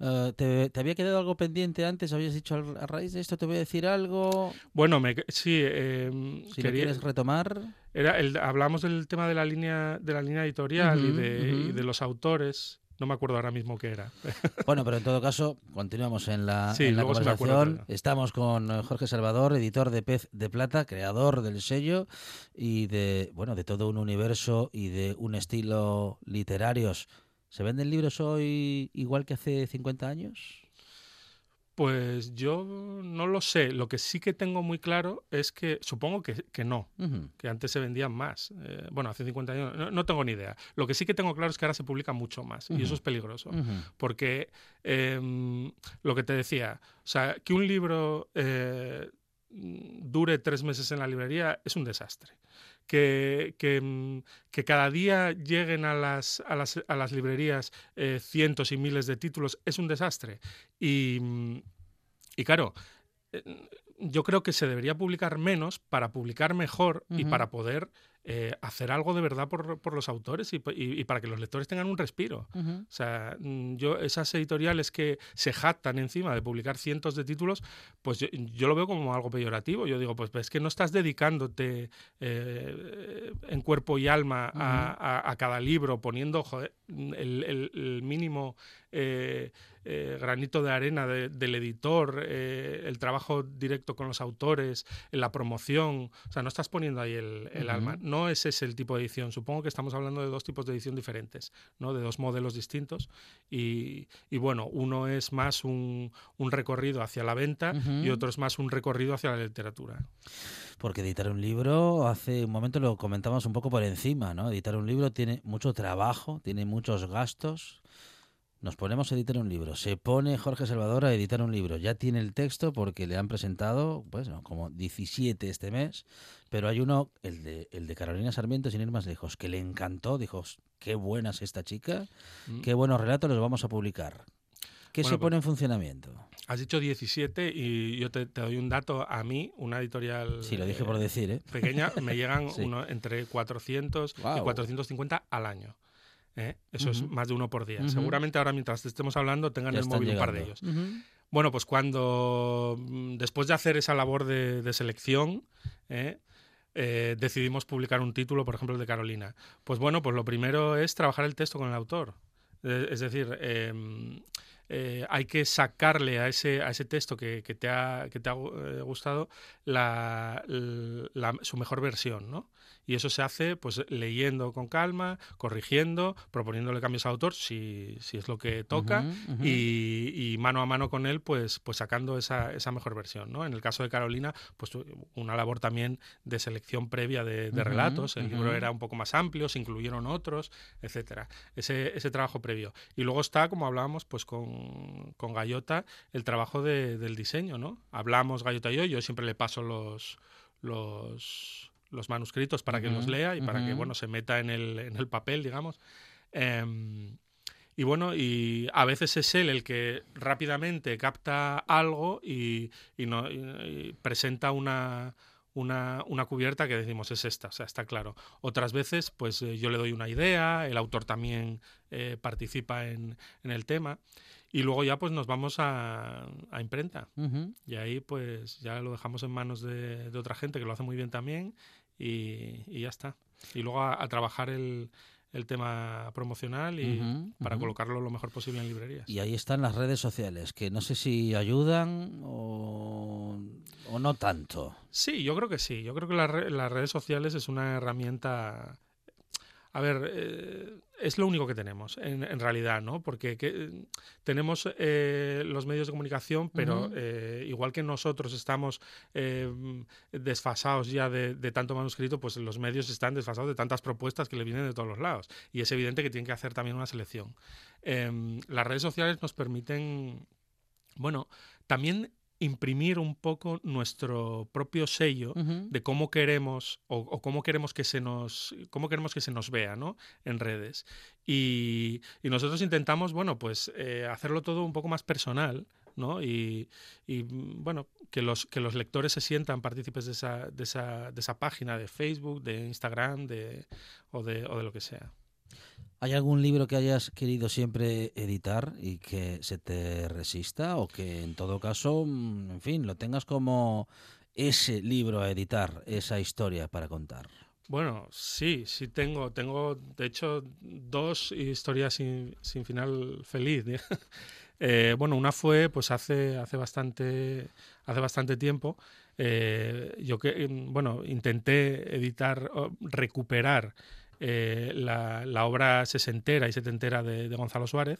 B: Eh, ¿te, había quedado algo pendiente antes? ¿Habías dicho a raíz de esto te voy a decir algo?
G: Bueno, me, sí. Em,
B: si quieres retomar.
G: Era el, hablamos del tema de la línea, de la línea editorial y, de, y de los autores. No me acuerdo ahora mismo qué era.
B: Bueno, pero en todo caso, continuamos en la, en la conversación. Estamos con eh, Jorge Salvador, editor de Pez de Plata, creador del sello y de, bueno, de todo un universo y de un estilo literarios. ¿Se venden libros hoy igual que hace 50 años?
G: Pues yo no lo sé. Lo que sí que tengo muy claro es que supongo que, que no, que antes se vendían más. Eh, bueno, hace 50 años no, tengo ni idea. Lo que sí que tengo claro es que ahora se publica mucho más y eso es peligroso. Porque em, lo que te decía, o sea, que un libro eh, dure tres meses en la librería es un desastre. Que, que, mm, que, cada día lleguen a las, a las, a las librerías eh, cientos y miles de títulos es un desastre. Y, mm, y claro, eh, yo creo que se debería publicar menos para publicar mejor y para poder eh, hacer algo de verdad por, por los autores y, y, para que los lectores tengan un respiro. O sea, mm, yo esas editoriales que se jactan encima de publicar cientos de títulos, pues yo, yo lo veo como algo peyorativo. Yo digo, pues es que no estás dedicándote eh, en cuerpo y alma a, a, cada libro, poniendo joder, el, el, el, mínimo... Eh, eh, granito de arena del editor, eh, el trabajo directo con los autores, la promoción. O sea, no estás poniendo ahí el, el alma. No es ese el tipo de edición. Supongo que estamos hablando de dos tipos de edición diferentes, ¿no? de dos modelos distintos. Y, y bueno, uno es más un, un, recorrido hacia la venta y otro es más un recorrido hacia la literatura.
B: Porque editar un libro, hace un momento lo comentamos un poco por encima, ¿no? Editar un libro tiene mucho trabajo, tiene muchos gastos nos ponemos a editar un libro. Se pone Jorge Salvador a editar un libro. Ya tiene el texto porque le han presentado, pues, como 17 este mes. Pero hay uno, el de, el de Carolina Sarmiento, sin ir más lejos, que le encantó. Dijo, qué buena es esta chica, mm. qué buenos relatos los vamos a publicar. ¿Qué se pone pues en funcionamiento?
G: Has dicho 17 y yo te, doy un dato. A mí, una editorial.
B: Sí, lo dije por decir, ¿eh?
G: Pequeña, me llegan uno, entre 400 y 450 al año. ¿eh? Eso es más de uno por día. Seguramente ahora mientras estemos hablando tengan el móvil un par de ellos. Bueno, pues cuando mm, después de hacer esa labor de, selección, ¿eh? Eh, decidimos publicar un título, por ejemplo, el de Carolina. Pues bueno, pues lo primero es trabajar el texto con el autor. es decir, em, hay que sacarle a ese, a ese texto que, te ha, que te ha gustado la, su mejor versión, ¿no? Y eso se hace pues leyendo con calma, corrigiendo, proponiéndole cambios al autor si, si es lo que toca Y, mano a mano con él pues, pues sacando esa, esa mejor versión. ¿no? En el caso de Carolina, pues una labor también de selección previa de, relatos, el libro era un poco más amplio, se incluyeron otros, etcétera. Ese, ese trabajo previo. Y luego está, como hablábamos, pues con, con Gallota, el trabajo de, del diseño, ¿no? Hablamos Gallota y yo, yo siempre le paso los los los manuscritos para que los lea y para que bueno se meta en el, en el papel, digamos. Em, y bueno, y a veces es él el que rápidamente capta algo y, y, no, presenta una, una, una, cubierta que decimos es esta, o sea, está claro. Otras veces, pues eh, yo le doy una idea, el autor también eh, participa en, en, el tema. Y luego ya pues nos vamos a, a imprenta. Y ahí pues ya lo dejamos en manos de, de, otra gente que lo hace muy bien también y, y ya está. Y luego a, a trabajar el, el tema promocional y para colocarlo lo mejor posible en librerías.
B: Y ahí están las redes sociales, que no sé si ayudan o, o no tanto.
G: Sí, yo creo que sí. Yo creo que la re- las redes sociales es una herramienta. A ver, eh, es lo único que tenemos, en, en realidad, ¿no? Porque que- tenemos eh, los medios de comunicación, pero eh, igual que nosotros estamos eh, desfasados ya de, de tanto manuscrito, pues los medios están desfasados de tantas propuestas que le vienen de todos los lados. Y es evidente que tienen que hacer también una selección. Em, las redes sociales nos permiten, bueno, también imprimir un poco nuestro propio sello de cómo queremos o, o cómo queremos que se nos cómo queremos que se nos vea ¿no? en redes y, y nosotros intentamos bueno pues eh, hacerlo todo un poco más personal ¿no? y, y, bueno que los que los lectores se sientan partícipes de esa, de esa, de esa página de Facebook de Instagram de, o, de, o de lo que sea
B: ¿Hay algún libro que hayas querido siempre editar y que se te resista o que en todo caso, mm, en fin, lo tengas como ese libro a editar, esa historia para contar?
G: Bueno, sí, sí tengo, tengo de hecho dos historias sin, final feliz. ¿eh? Eh, bueno, una fue pues hace, hace bastante, hace bastante tiempo. eh, yo que mm, bueno, intenté editar, recuperar eh, la, la obra sesentera y setentera de, de Gonzalo Suárez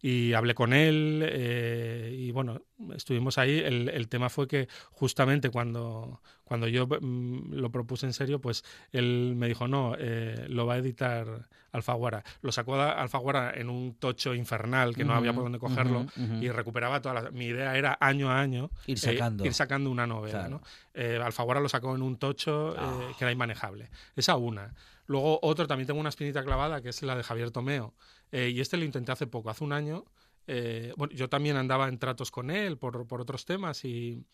G: y hablé con él eh, y bueno, estuvimos ahí. El, el tema fue que justamente cuando, cuando yo mm, lo propuse en serio, pues él me dijo, no, eh, lo va a editar Alfaguara. Lo sacó a Alfaguara en un tocho infernal que no había por dónde cogerlo y recuperaba todas las... Mi idea era año a año
B: Ir
G: eh,
B: sacando.
G: ir sacando una novela.
B: Claro.
G: ¿no? Eh, Alfaguara lo sacó en un tocho
B: Ah.
G: que era inmanejable. Esa una. Luego otro, también tengo una espinita clavada, que es la de Javier Tomeo. Y este lo intenté hace poco, hace un año. Eh, bueno, yo también andaba en tratos con él por, por otros temas y,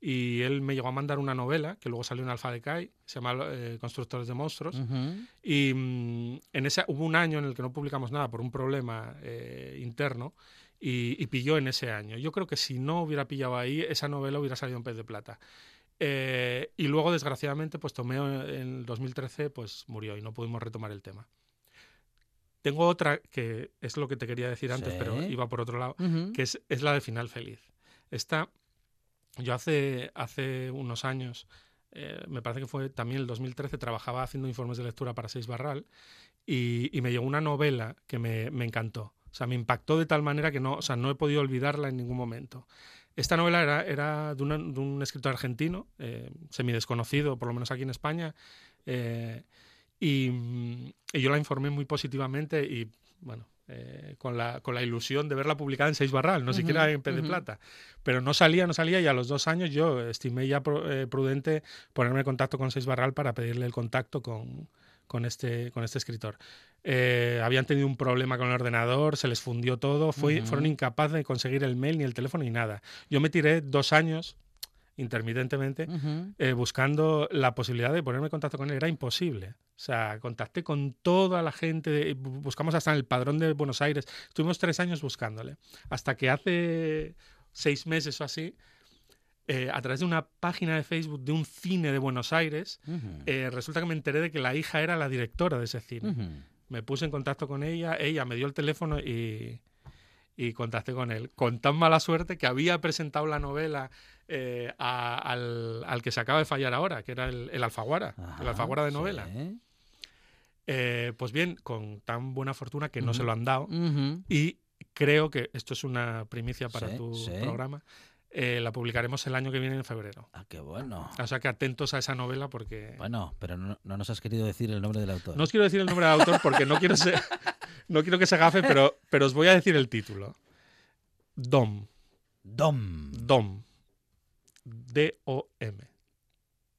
G: y él me llegó a mandar una novela que luego salió en Alfa de Kai, se llama eh, Constructores de Monstruos.
B: Ujú.
G: Y mm, en ese, hubo un año en el que no publicamos nada por un problema eh, interno y, y pilló en ese año. Yo creo que si no hubiera pillado ahí, esa novela hubiera salido en pez de plata. Eh, y luego, desgraciadamente, pues Tomeo en el 2013 pues, murió y no pudimos retomar el tema. Tengo otra que es lo que te quería decir antes,
B: Sí.
G: pero iba por otro lado, que es, es la de Final Feliz. Esta, yo hace, hace unos años, eh, me parece que fue también el 2013, trabajaba haciendo informes de lectura para Seis Barral y, y me llegó una novela que me, me encantó. O sea, me impactó de tal manera que no, o sea, no he podido olvidarla en ningún momento. Esta novela era, era de, una- de un escritor argentino, eh, semidesconocido, por lo menos aquí en España, eh, y, mm, y yo la informé muy positivamente y, bueno, eh, con, la, con la ilusión de verla publicada en Seis Barral, no
B: Ujú,
G: siquiera en Pez de
B: ujú.
G: Plata. Pero no salía, no salía y a los dos años yo estimé ya pro- eh, prudente ponerme en contacto con Seis Barral para pedirle el contacto con, con, este, con este escritor. Eh, habían tenido un problema con el ordenador, se les fundió todo, fue,
B: Ujú.
G: fueron incapaces de conseguir el mail, ni el teléfono, ni nada. Yo me tiré dos años, intermitentemente, eh, buscando la posibilidad de ponerme en contacto con él. Era imposible. O sea, contacté con toda la gente, de- buscamos hasta en el padrón de Buenos Aires. Estuvimos tres años buscándole. Hasta que hace seis meses o así, eh, a través de una página de Facebook de un cine de Buenos Aires, eh, resulta que me enteré de que la hija era la directora de ese cine. Me puse en contacto con ella, ella me dio el teléfono y, y contacté con él. Con tan mala suerte que había presentado la novela eh, a- al, al que se acaba de fallar ahora, que era el, el Alfaguara, el Alfaguara de novela.
B: sí.
G: Eh, pues bien, con tan buena fortuna que no se lo han dado. Y creo que esto es una primicia para
B: Sí,
G: tu
B: sí.
G: programa. eh, la publicaremos el año que viene en febrero.
B: Ah, qué bueno.
G: O sea que atentos a esa novela porque...
B: Bueno, pero no, no nos has querido decir el nombre del autor.
G: No os quiero decir el nombre del autor porque no quiero, ser- no quiero que se gafe, pero, pero os voy a decir el título. Dom.
B: Dom.
G: Dom. D-O-M.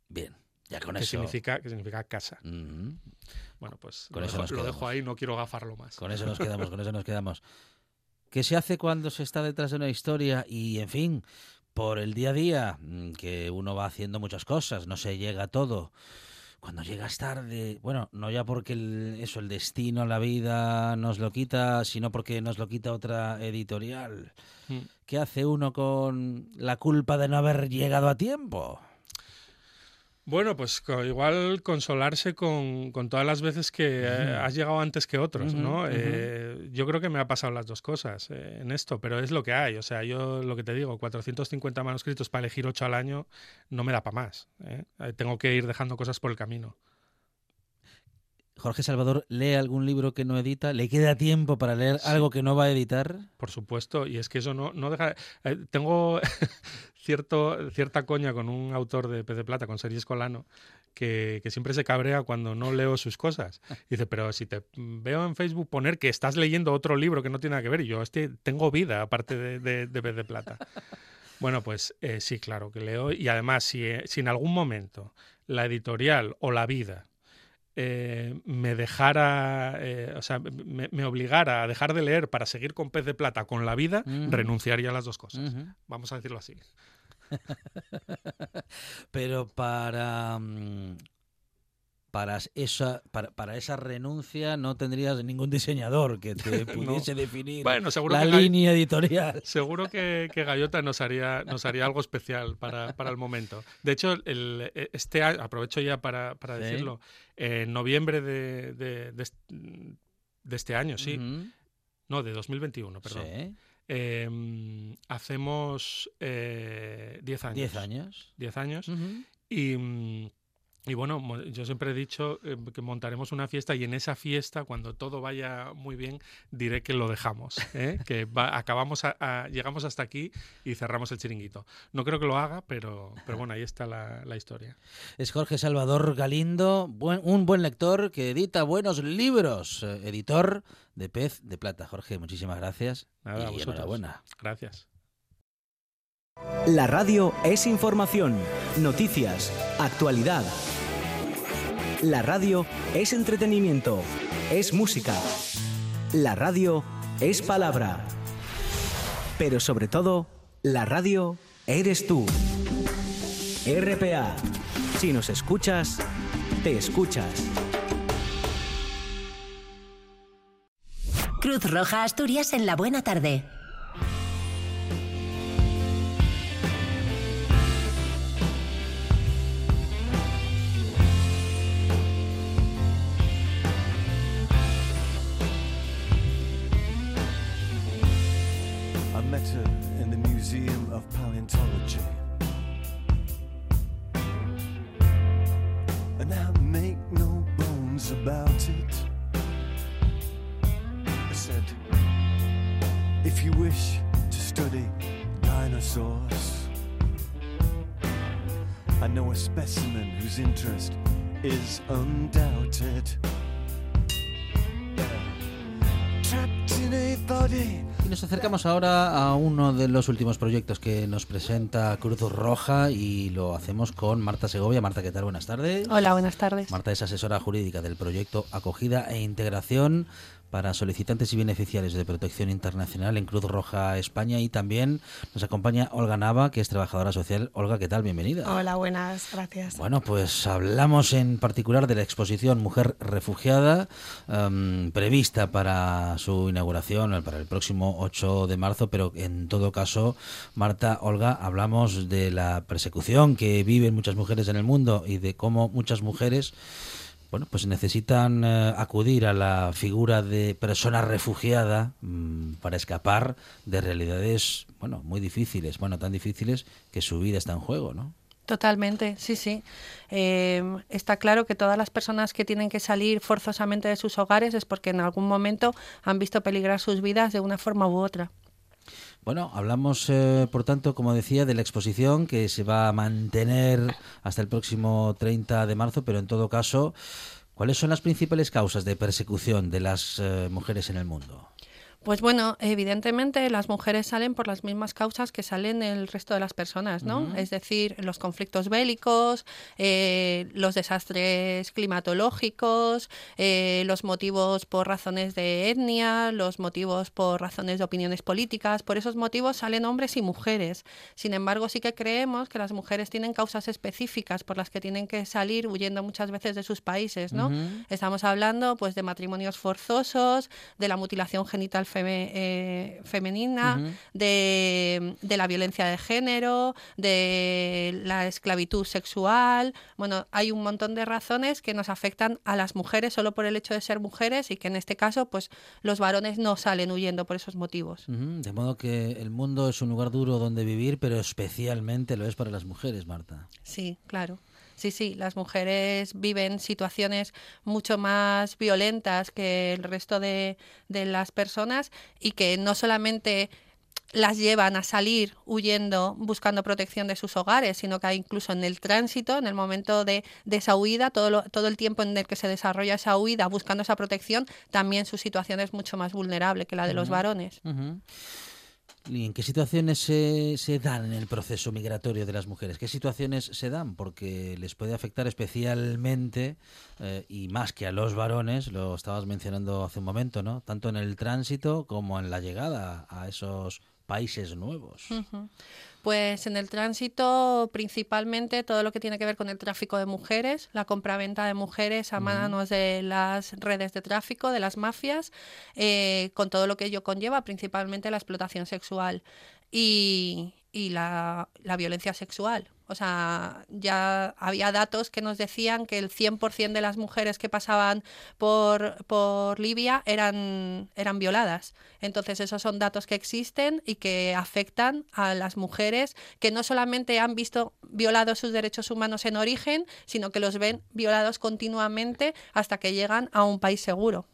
B: Bien, ya con
G: Que
B: eso.
G: significa, que significa casa.
B: Ujú.
G: Bueno, pues
B: Con
G: lo,
B: eso
G: dejo,
B: nos
G: lo dejo ahí, no quiero gafarlo más.
B: Con eso nos quedamos, con eso nos quedamos. ¿Qué se hace cuando se está detrás de una historia y, en fin, por el día a día, mm, que uno va haciendo muchas cosas, no se llega a todo? Cuando llegas tarde, bueno, no ya porque el- eso, el destino, la vida nos lo quita, sino porque nos lo quita otra editorial.
G: Mm.
B: ¿Qué hace uno con la culpa de no haber llegado a tiempo?
G: Bueno, pues igual consolarse con, con todas las veces que eh, has llegado antes que otros, ¿no? Eh, yo creo que me ha pasado las dos cosas eh, en esto, pero es lo que hay. O sea, yo lo que te digo, 450 manuscritos para elegir 8 al año no me da para más. Eh, Tengo que ir dejando cosas por el camino.
B: Jorge Salvador lee algún libro que no edita, le queda tiempo para leer
G: Sí.
B: algo que no va a editar.
G: Por supuesto, y es que eso no, no deja... eh, tengo cierto, cierta coña con un autor de Pez de Plata, con Sergi Escolano, que, que siempre se cabrea cuando no leo sus cosas. Dice, pero si te veo en Facebook poner que estás leyendo otro libro que no tiene nada que ver, y yo este, tengo vida aparte de, de, de Pez de Plata. Bueno, pues eh, sí, claro que leo, y además, si, eh, si en algún momento la editorial o la vida eh, me dejara, eh, o sea, me, me obligara a dejar de leer para seguir con pez de plata con la vida, renunciaría a las dos cosas. Vamos a decirlo así.
B: Pero para mm, para esa para, para esa renuncia no tendrías ningún diseñador que te
G: No.
B: pudiese definir
G: Bueno, seguro
B: la línea editorial.
G: Seguro que, que Gallota nos haría, nos haría algo especial para, para el momento. De hecho, el, este año, aprovecho ya para, para
B: Sí.
G: decirlo, en noviembre de, de- de est- de este año, sí, no, de 2021, perdón,
B: Sí.
G: eh, hacemos eh, 10 años.
B: Diez años.
G: 10 años. Y, y bueno, yo siempre he dicho eh, que montaremos una fiesta y en esa fiesta, cuando todo vaya muy bien, diré que lo dejamos, ¿eh? que va- acabamos a- a- llegamos hasta aquí y cerramos el chiringuito. No creo que lo haga, pero, pero bueno, ahí está la, la historia.
B: Es Jorge Salvador Galindo, buen- un buen lector que edita buenos libros, eh, editor de Pez de Plata. Jorge, muchísimas gracias.
G: Nada, a
B: y
G: vosotros.
B: enhorabuena.
G: Gracias.
D: La radio es información, noticias, actualidad. La radio es entretenimiento, es música. La radio es palabra. Pero sobre todo, la radio eres tú. RPA. Si nos escuchas, te escuchas.
H: Cruz Roja Asturias en la buena tarde.
B: Acercamos ahora a uno de los últimos proyectos que nos presenta Cruz Roja y lo hacemos con Marta Segovia. Marta, ¿qué tal? Buenas tardes.
I: Hola, buenas tardes.
B: Marta es asesora jurídica del proyecto Acogida e Integración para solicitantes y beneficiarios de protección internacional en Cruz Roja España y también nos acompaña Olga Nava, que es trabajadora social. Olga, ¿qué tal? Bienvenida.
I: Hola, buenas, gracias.
B: Bueno, pues hablamos en particular de la exposición Mujer Refugiada, em, prevista para su inauguración eh, para el próximo 8 de marzo, pero en todo caso, Marta, Olga, hablamos de la persecución que viven muchas mujeres en el mundo y de cómo muchas mujeres bueno, pues necesitan eh, acudir a la figura de persona refugiada mm, para escapar de realidades, bueno, muy difíciles, bueno, tan difíciles que su vida está en juego, ¿no?
I: Totalmente, sí, sí. Eh, está claro que todas las personas que tienen que salir forzosamente de sus hogares es porque en algún momento han visto peligrar sus vidas de una forma u otra.
B: Bueno, hablamos, eh, por tanto, como decía, de la exposición que se va a mantener hasta el próximo 30 de marzo, pero en todo caso, ¿cuáles son las principales causas de persecución de las eh, mujeres en el mundo?
I: Pues bueno, evidentemente las mujeres salen por las mismas causas que salen el resto de las personas, ¿no? Es decir, los conflictos bélicos, eh, los desastres climatológicos, eh, los motivos por razones de etnia, los motivos por razones de opiniones políticas. Por esos motivos salen hombres y mujeres. Sin embargo, sí que creemos que las mujeres tienen causas específicas por las que tienen que salir huyendo muchas veces de sus países, ¿no? Estamos hablando pues de matrimonios forzosos, de la mutilación genital eh, femenina, de, de, la violencia de género, de la esclavitud sexual. Bueno, hay un montón de razones que nos afectan a las mujeres solo por el hecho de ser mujeres y que en este caso, pues los varones no salen huyendo por esos motivos.
B: De modo que el mundo es un lugar duro donde vivir, pero especialmente lo es para las mujeres, Marta.
I: Sí, claro. Sí, sí, las mujeres viven situaciones mucho más violentas que el resto de, las personas y que no solamente las llevan a salir huyendo, buscando protección de sus hogares, sino que incluso en el tránsito, en el momento de, esa huida, todo, todo el tiempo en el que se desarrolla esa huida, buscando esa protección, también su situación es mucho más vulnerable que la de los varones.
B: ¿Y en qué situaciones se, se, dan en el proceso migratorio de las mujeres? ¿Qué situaciones se dan? Porque les puede afectar especialmente eh, y más que a los varones, lo estabas mencionando hace un momento, ¿no? Tanto en el tránsito como en la llegada a esos países nuevos.
I: Pues en el tránsito, principalmente todo lo que tiene que ver con el tráfico de mujeres, la compraventa de mujeres a manos de las redes de tráfico, de las mafias, eh, con todo lo que ello conlleva, principalmente la explotación sexual y, la, la violencia sexual. O sea, ya había datos que nos decían que el 100% de las mujeres que pasaban por, por Libia eran, eran violadas. Entonces, esos son datos que existen y que afectan a las mujeres que no solamente han visto violados sus derechos humanos en origen, sino que los ven violados continuamente hasta que llegan a un país seguro.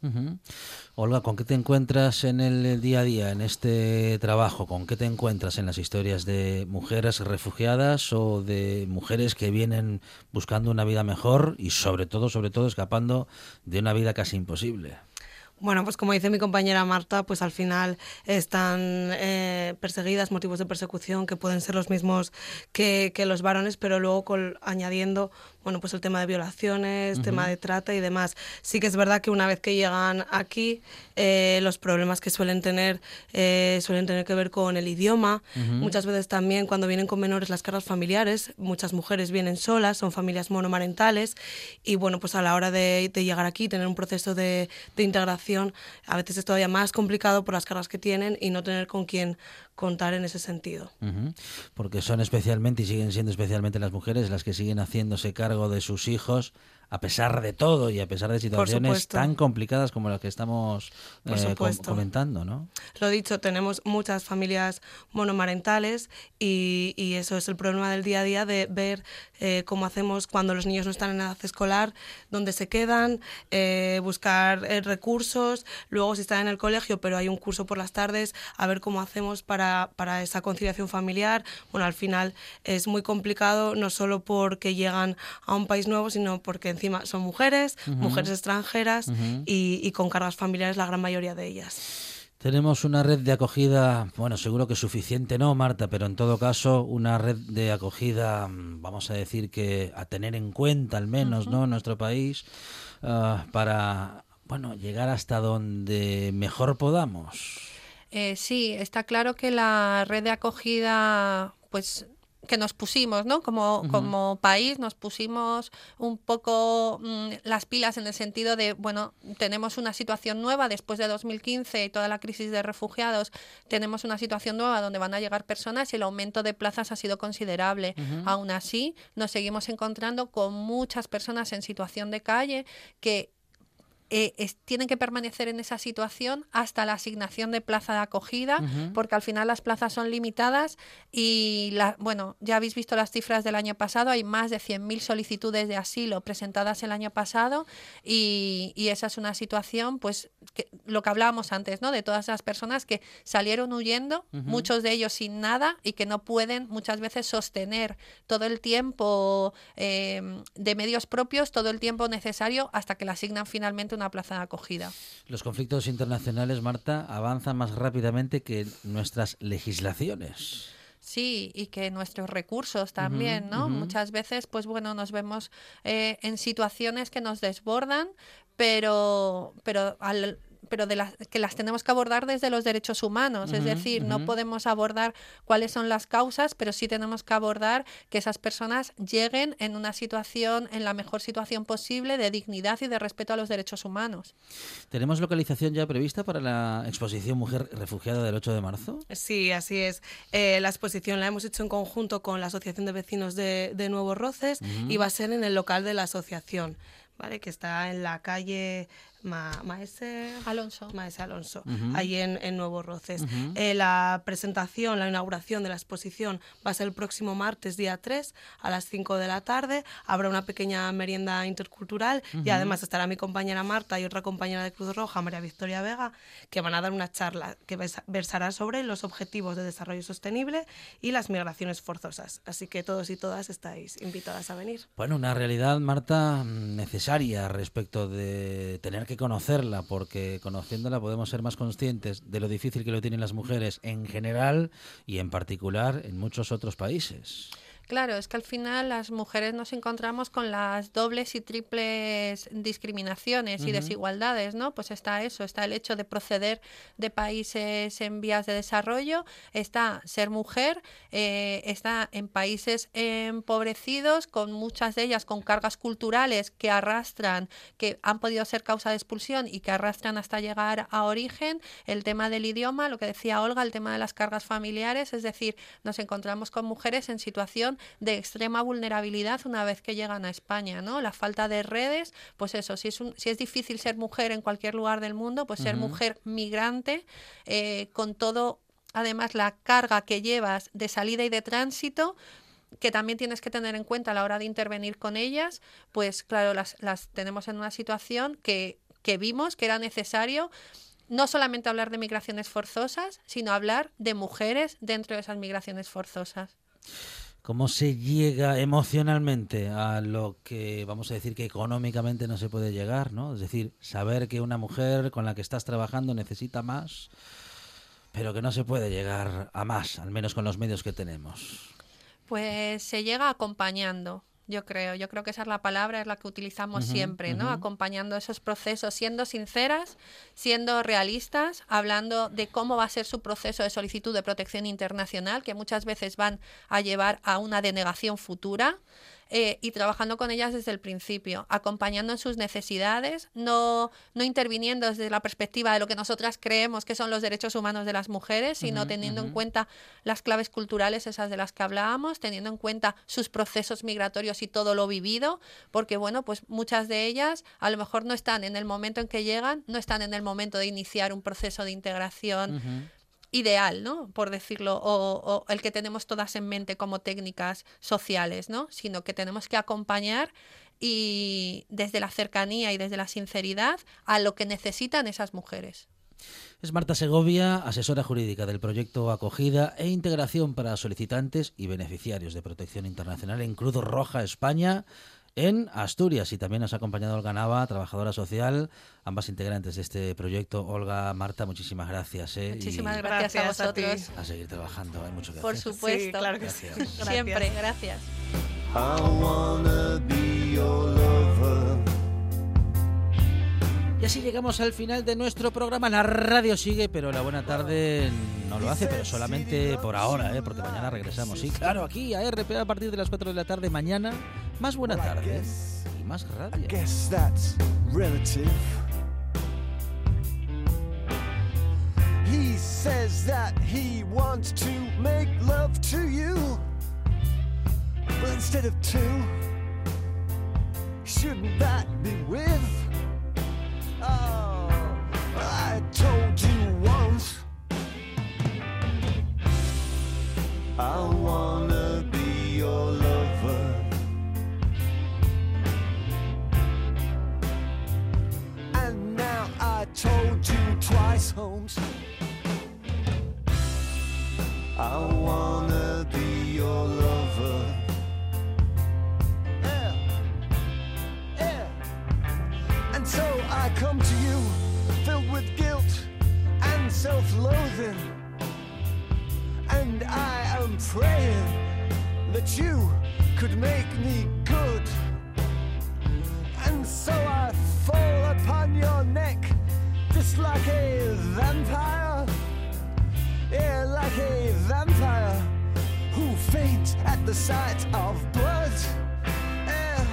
B: Olga, ¿con qué te encuentras en el día a día, en este trabajo? ¿Con qué te encuentras en las historias de mujeres refugiadas o de mujeres que vienen buscando una vida mejor y sobre todo, sobre todo, escapando de una vida casi imposible?
J: Bueno, pues como dice mi compañera Marta, pues al final están eh, perseguidas, motivos de persecución que pueden ser los mismos que, que los varones, pero luego añadiendo bueno, pues el tema de violaciones, tema de trata y demás. Sí que es verdad que una vez que llegan aquí, eh, los problemas que suelen tener eh, suelen tener que ver con el idioma. Muchas veces también cuando vienen con menores las cargas familiares, muchas mujeres vienen solas, son familias monomarentales y bueno, pues a la hora de, llegar aquí, tener un proceso de, de integración, a veces es todavía más complicado por las cargas que tienen y no tener con quién contar en ese sentido.
B: Porque son especialmente y siguen siendo especialmente las mujeres las que siguen haciéndose cargo de sus hijos a pesar de todo y a pesar de situaciones tan complicadas como las que estamos eh, comentando, ¿no?
J: Lo dicho, tenemos muchas familias monomarentales y, eso es el problema del día a día de ver eh, cómo hacemos cuando los niños no están en edad escolar, dónde se quedan, eh, buscar recursos, luego si están en el colegio pero hay un curso por las tardes, a ver cómo hacemos para, para esa conciliación familiar. Bueno, al final es muy complicado no solo porque llegan a un país nuevo, sino porque encima son mujeres, mujeres extranjeras y, con cargas familiares la gran mayoría de ellas.
B: Tenemos una red de acogida, bueno, seguro que suficiente no, Marta, pero en todo caso una red de acogida, mm, vamos a decir que a tener en cuenta al menos, ¿no? En nuestro país, ah, para, bueno, llegar hasta donde mejor podamos.
I: Eh, sí, está claro que la red de acogida, pues que nos pusimos, ¿no? Como, como país nos pusimos un poco mm, las pilas en el sentido de, bueno, tenemos una situación nueva después de 2015 y toda la crisis de refugiados, tenemos una situación nueva donde van a llegar personas y el aumento de plazas ha sido considerable. Aún así, nos seguimos encontrando con muchas personas en situación de calle que eh, tienen que permanecer en esa situación hasta la asignación de plaza de acogida, porque al final las plazas son limitadas y, la, bueno, ya habéis visto las cifras del año pasado, hay más de 100.000 solicitudes de asilo presentadas el año pasado y, esa es una situación, pues, que, lo que hablábamos antes, ¿no? De todas las personas que salieron huyendo, muchos de ellos sin nada y que no pueden muchas veces sostener todo el tiempo eh, de medios propios, todo el tiempo necesario hasta que le asignan finalmente una plaza de acogida.
B: Los conflictos internacionales, Marta, avanzan más rápidamente que nuestras legislaciones.
I: Sí, y que nuestros recursos también, ¿no? Muchas veces, pues bueno, nos vemos eh, en situaciones que nos desbordan, pero, pero al pero de las que las tenemos que abordar desde los derechos humanos. es decir, no podemos abordar cuáles son las causas, pero sí tenemos que abordar que esas personas lleguen en una situación, en la mejor situación posible de dignidad y de respeto a los derechos humanos.
B: ¿Tenemos localización ya prevista para la exposición Mujer Refugiada del 8 de marzo?
J: Sí, así es. Eh, la exposición la hemos hecho en conjunto con la Asociación de Vecinos de, de Nuevos Roces y va a ser en el local de la asociación, ¿vale? Que está en la calle Ma- Maese
I: Alonso.
J: Maese Alonso,
B: Ujú.
J: ahí en, en Nuevos Roces.
B: Ujú.
J: Eh, la presentación, la inauguración de la exposición va a ser el próximo martes, día 3, a las 5 de la tarde. Habrá una pequeña merienda intercultural y
B: Ujú.
J: además estará mi compañera Marta y otra compañera de Cruz Roja, María Victoria Vega, que van a dar una charla que vers- versará sobre los objetivos de desarrollo sostenible y las migraciones forzosas. Así que todos y todas estáis invitadas a venir.
B: Bueno, una realidad, Marta, mm, necesaria respecto de tener que conocerla, porque conociéndola podemos ser más conscientes de lo difícil que lo tienen las mujeres en general y en particular en muchos otros países.
I: Claro, es que al final las mujeres nos encontramos con las dobles y triples discriminaciones y desigualdades, ¿no? Pues está eso, está el hecho de proceder de países en vías de desarrollo, está ser mujer, eh, está en países empobrecidos, con muchas de ellas con cargas culturales que arrastran, que han podido ser causa de expulsión y que arrastran hasta llegar a origen, el tema del idioma, lo que decía Olga, el tema de las cargas familiares, es decir, nos encontramos con mujeres en situación de extrema vulnerabilidad una vez que llegan a España, ¿no? La falta de redes, pues eso, si es, un- si es difícil ser mujer en cualquier lugar del mundo, pues ser mujer migrante, eh, con todo, además, la carga que llevas de salida y de tránsito, que también tienes que tener en cuenta a la hora de intervenir con ellas, pues claro, las, las tenemos en una situación que, que vimos que era necesario no solamente hablar de migraciones forzosas, sino hablar de mujeres dentro de esas migraciones forzosas.
B: ¿Cómo se llega emocionalmente a lo que vamos a decir que económicamente no se puede llegar, ¿no? Es decir, saber que una mujer con la que estás trabajando necesita más, pero que no se puede llegar a más, al menos con los medios que tenemos.
I: Pues se llega acompañando, yo creo. Yo creo que esa es la palabra, es la que utilizamos siempre, ¿no? Acompañando esos procesos, siendo sinceras, siendo realistas, hablando de cómo va a ser su proceso de solicitud de protección internacional, que muchas veces van a llevar a una denegación futura. Eh, y trabajando con ellas desde el principio, acompañando en sus necesidades, no, no interviniendo desde la perspectiva de lo que nosotras creemos que son los derechos humanos de las mujeres, sino teniendo en cuenta las claves culturales, esas de las que hablábamos, teniendo en cuenta sus procesos migratorios y todo lo vivido, porque bueno, pues muchas de ellas a lo mejor no están en el momento en que llegan, no están en el momento de iniciar un proceso de integración ideal, ¿no? Por decirlo, o, el que tenemos todas en mente como técnicas sociales, ¿no? Sino que tenemos que acompañar y desde la cercanía y desde la sinceridad a lo que necesitan esas mujeres.
B: Es Marta Segovia, asesora jurídica del proyecto Acogida e Integración para solicitantes y beneficiarios de protección internacional en Cruz Roja España en Asturias y también nos ha acompañado Olga Nava, trabajadora social, ambas integrantes de este proyecto. Olga, Marta, muchísimas gracias. ¿eh?
I: Muchísimas
B: Y
I: gracias,
J: Gracias
I: a
J: a ti.
I: vosotros.
B: a seguir trabajando, hay mucho que
I: Por
B: hacer.
I: supuesto.
J: claro que sí.
B: Gracias.
I: Siempre, gracias.
K: I wanna be your lover.
B: Y así llegamos al final de nuestro programa. La radio sigue, pero la buena tarde no lo hace, pero solamente por ahora, ¿eh? porque mañana regresamos. Sí, claro, aquí a RPA a partir de las 4 de la tarde. Mañana, más buena tarde y más radio.
K: He says that he wants to make love to you. But instead of two, shouldn't that be with? Oh, I told you once. I wanna self-loathing. And I am praying that you could make me good. And so I fall upon your neck Just like a vampire. Yeah, like a vampire Who faints at the sight of blood. Yeah.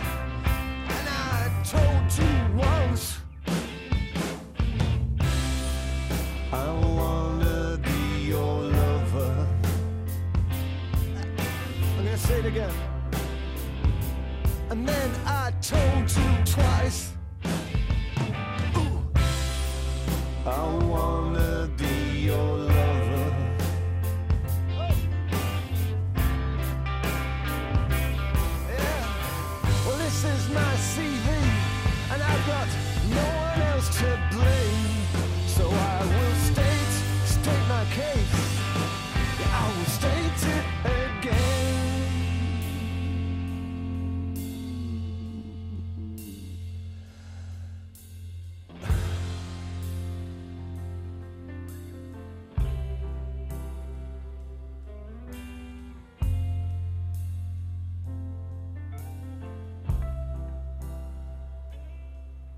K: And I told you once say it again. And then I told you twice. Ooh. I wanna.